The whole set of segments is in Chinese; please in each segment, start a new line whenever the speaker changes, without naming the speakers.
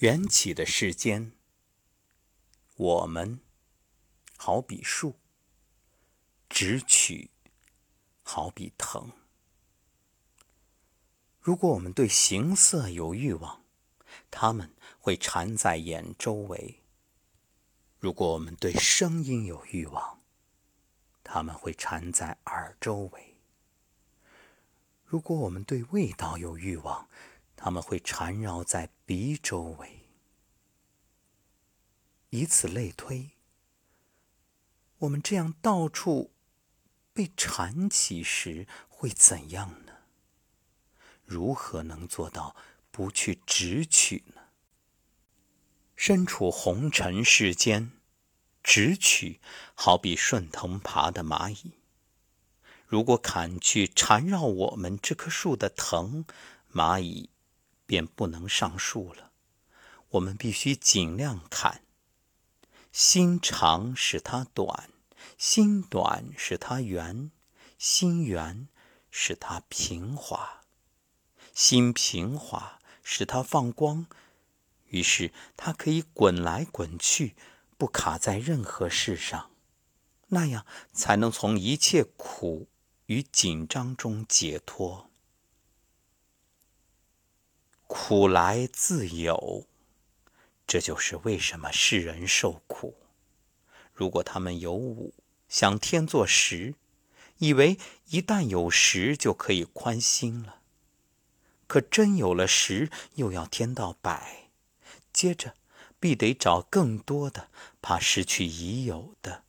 缘起的世间，我们好比树，直取好比藤。如果我们对形色有欲望，它们会缠在眼周围；如果我们对声音有欲望，它们会缠在耳周围；如果我们对味道有欲望，它们会缠绕在鼻周围，以此类推。我们这样到处被缠起时，会怎样呢？如何能做到不去直取呢？身处红尘世间，直取好比顺藤爬的蚂蚁。如果砍去缠绕我们这棵树的藤，蚂蚁。便不能上树了。我们必须尽量砍。心长使它短，心短使它圆，心圆使它平滑，心平滑使它放光。于是它可以滚来滚去，不卡在任何事上。那样才能从一切苦与紧张中解脱。苦来自有，这就是为什么世人受苦。如果他们有五，想天作十，以为一旦有十就可以宽心了，可真有了十，又要添到百，接着必得找更多的，怕失去已有的。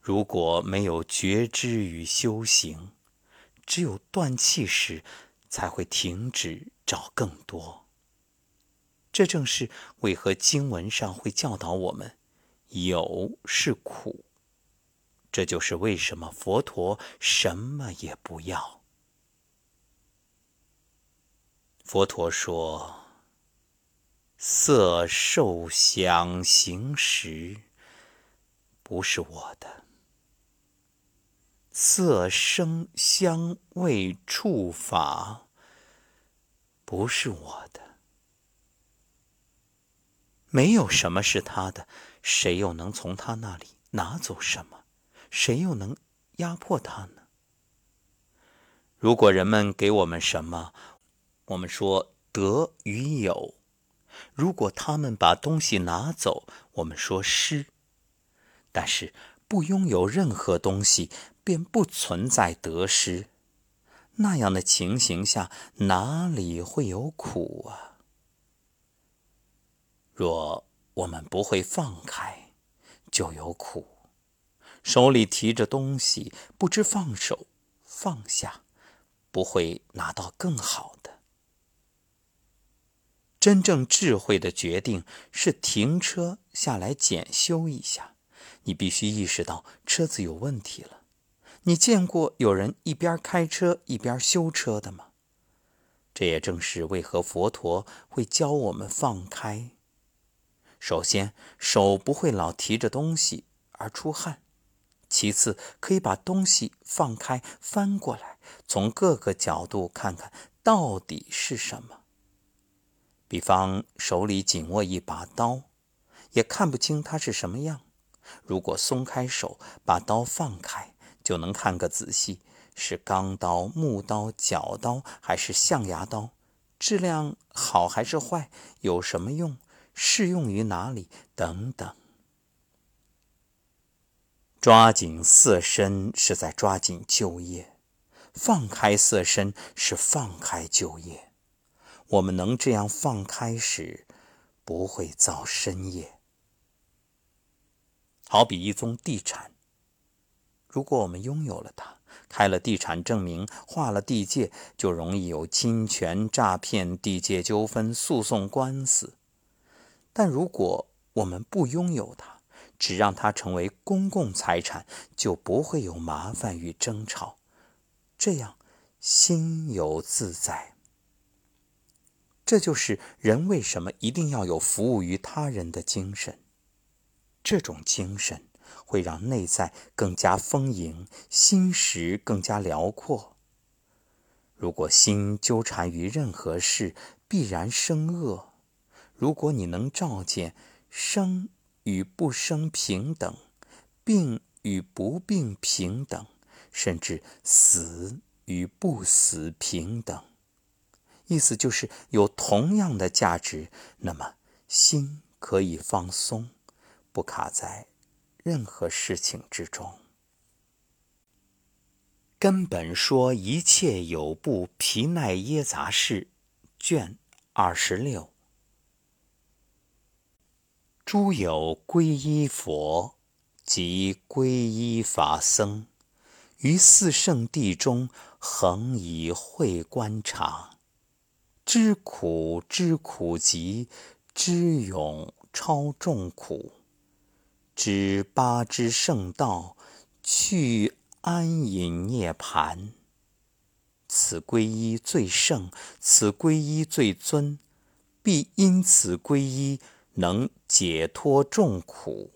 如果没有觉知与修行，只有断气时，才会停止。找更多，这正是为何经文上会教导我们有是苦。这就是为什么佛陀什么也不要。佛陀说：“色、受、想、行、识，不是我的。色、声、香、味、触、法。”不是我的，没有什么是他的，谁又能从他那里拿走什么？谁又能压迫他呢？如果人们给我们什么，我们说得与有；如果他们把东西拿走，我们说失。但是不拥有任何东西，便不存在得失。那样的情形下，哪里会有苦啊？若我们不会放开，就有苦。手里提着东西，不知放手放下，不会拿到更好的。真正智慧的决定是停车下来检修一下，你必须意识到车子有问题了。你见过有人一边开车一边修车的吗？这也正是为何佛陀会教我们放开。首先，手不会老提着东西而出汗；其次，可以把东西放开，翻过来，从各个角度看看到底是什么。比方手里紧握一把刀，也看不清它是什么样。如果松开手，把刀放开。就能看个仔细，是钢刀、木刀、角刀还是象牙刀？质量好还是坏？有什么用？适用于哪里？等等。抓紧色身是在抓紧就业，放开色身是放开就业。我们能这样放开时，不会造深业。好比一宗地产。如果我们拥有了它，开了地产证明，划了地界，就容易有侵权、诈骗、地界纠纷、诉讼官司。但如果我们不拥有它，只让它成为公共财产，就不会有麻烦与争吵，这样心有自在。这就是人为什么一定要有服务于他人的精神。这种精神。会让内在更加丰盈，心识更加辽阔。如果心纠缠于任何事，必然生恶；如果你能照见生与不生平等，病与不病平等，甚至死与不死平等，意思就是有同样的价值，那么心可以放松，不卡在任何事情之中。根本说一切有部皮奈耶杂事，卷二十六。诸有皈依佛及皈依法僧，于四圣地中恒以慧观察，知苦知苦集，知勇超众苦，知八支圣道去。安隐涅盘，此皈依最胜，此皈依最尊，必因此皈依能解脱众苦。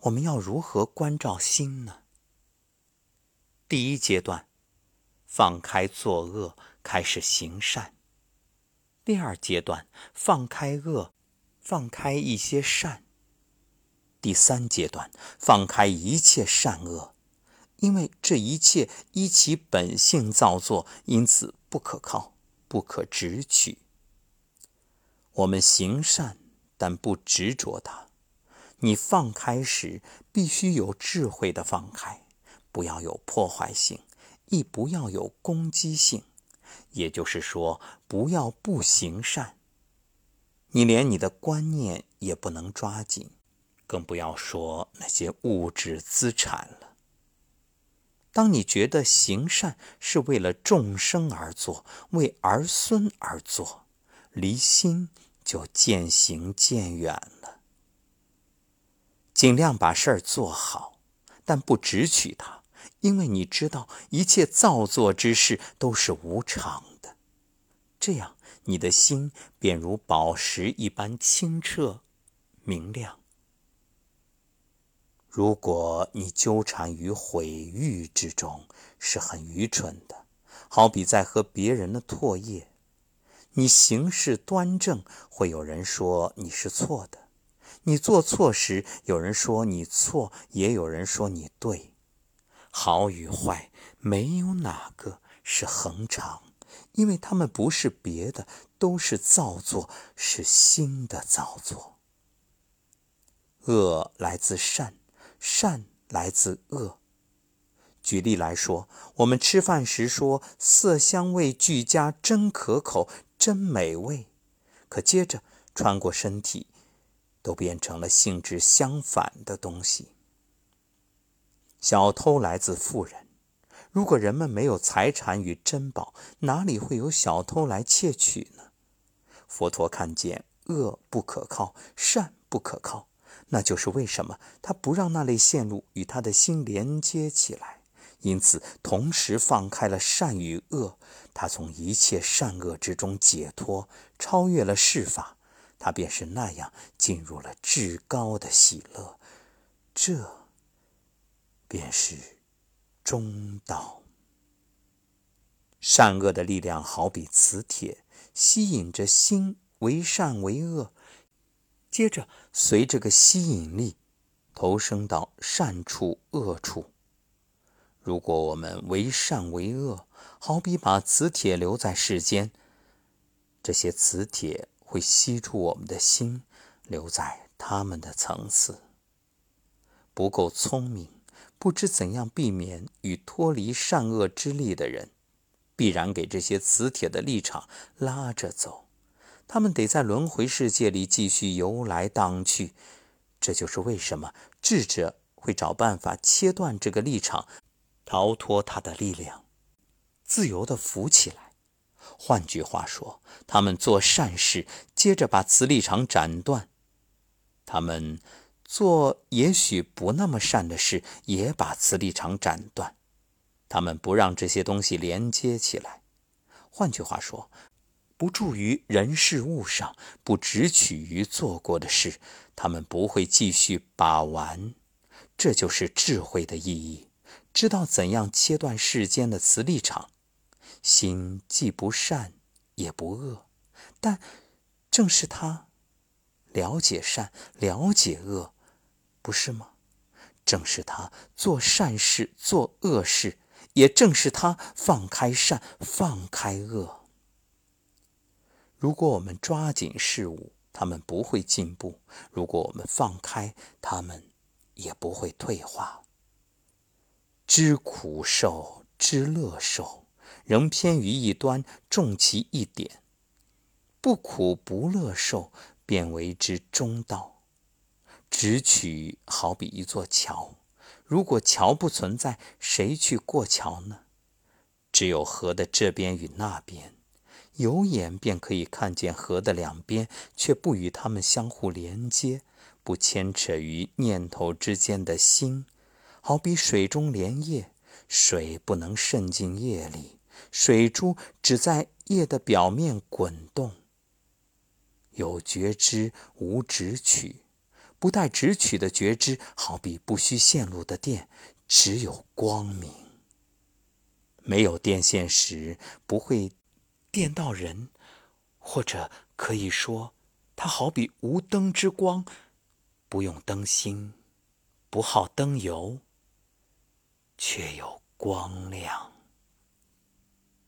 我们要如何关照心呢？第一阶段，放开作恶，开始行善；第二阶段，放开恶，放开一些善。第三阶段，放开一切善恶，因为这一切依其本性造作，因此不可靠，不可直取。我们行善，但不执着它。你放开时，必须有智慧的放开，不要有破坏性，亦不要有攻击性。也就是说，不要不行善。你连你的观念也不能抓紧。更不要说那些物质资产了。当你觉得行善是为了众生而做，为儿孙而做，离心就渐行渐远了。尽量把事儿做好，但不直取它，因为你知道一切造作之事都是无常的。这样，你的心便如宝石一般清澈明亮。如果你纠缠于毁誉之中，是很愚蠢的，好比在喝别人的唾液。你行事端正，会有人说你是错的；你做错时，有人说你错，也有人说你对。好与坏，没有哪个是恒常，因为他们不是别的，都是造作，是心的造作。恶来自善。善来自恶。举例来说，我们吃饭时说“色香味俱佳，真可口，真美味”，可接着穿过身体，都变成了性质相反的东西。小偷来自富人。如果人们没有财产与珍宝，哪里会有小偷来窃取呢？佛陀看见恶不可靠，善不可靠。那就是为什么他不让那类线路与他的心连接起来，因此同时放开了善与恶，他从一切善恶之中解脱，超越了世法，他便是那样进入了至高的喜乐。这便是中道。善恶的力量好比磁铁，吸引着心为善为恶。接着，随这个吸引力，投生到善处、恶处。如果我们为善为恶，好比把磁铁留在世间，这些磁铁会吸住我们的心，留在他们的层次。不够聪明，不知怎样避免与脱离善恶之力的人，必然给这些磁铁的立场拉着走。他们得在轮回世界里继续游来荡去，这就是为什么智者会找办法切断这个立场，逃脱他的力量，自由地浮起来。换句话说，他们做善事，接着把磁力场斩断；他们做也许不那么善的事，也把磁力场斩断。他们不让这些东西连接起来。换句话说。不住于人事物上，不只取于做过的事，他们不会继续把玩。这就是智慧的意义，知道怎样切断世间的磁力场。心既不善也不恶，但正是他了解善，了解恶，不是吗？正是他做善事，做恶事，也正是他放开善，放开恶。如果我们抓紧事物，他们不会进步；如果我们放开，他们也不会退化。知苦受，知乐受，仍偏于一端，重其一点。不苦不乐受，便为之中道。直取好比一座桥，如果桥不存在，谁去过桥呢？只有河的这边与那边。有眼便可以看见河的两边，却不与它们相互连接，不牵扯于念头之间的心，好比水中莲叶，水不能渗进叶里，水珠只在叶的表面滚动。有觉知无直取，不带直取的觉知，好比不需线路的电，只有光明。没有电线时，不会。电到人，或者可以说，它好比无灯之光，不用灯芯，不耗灯油，却有光亮。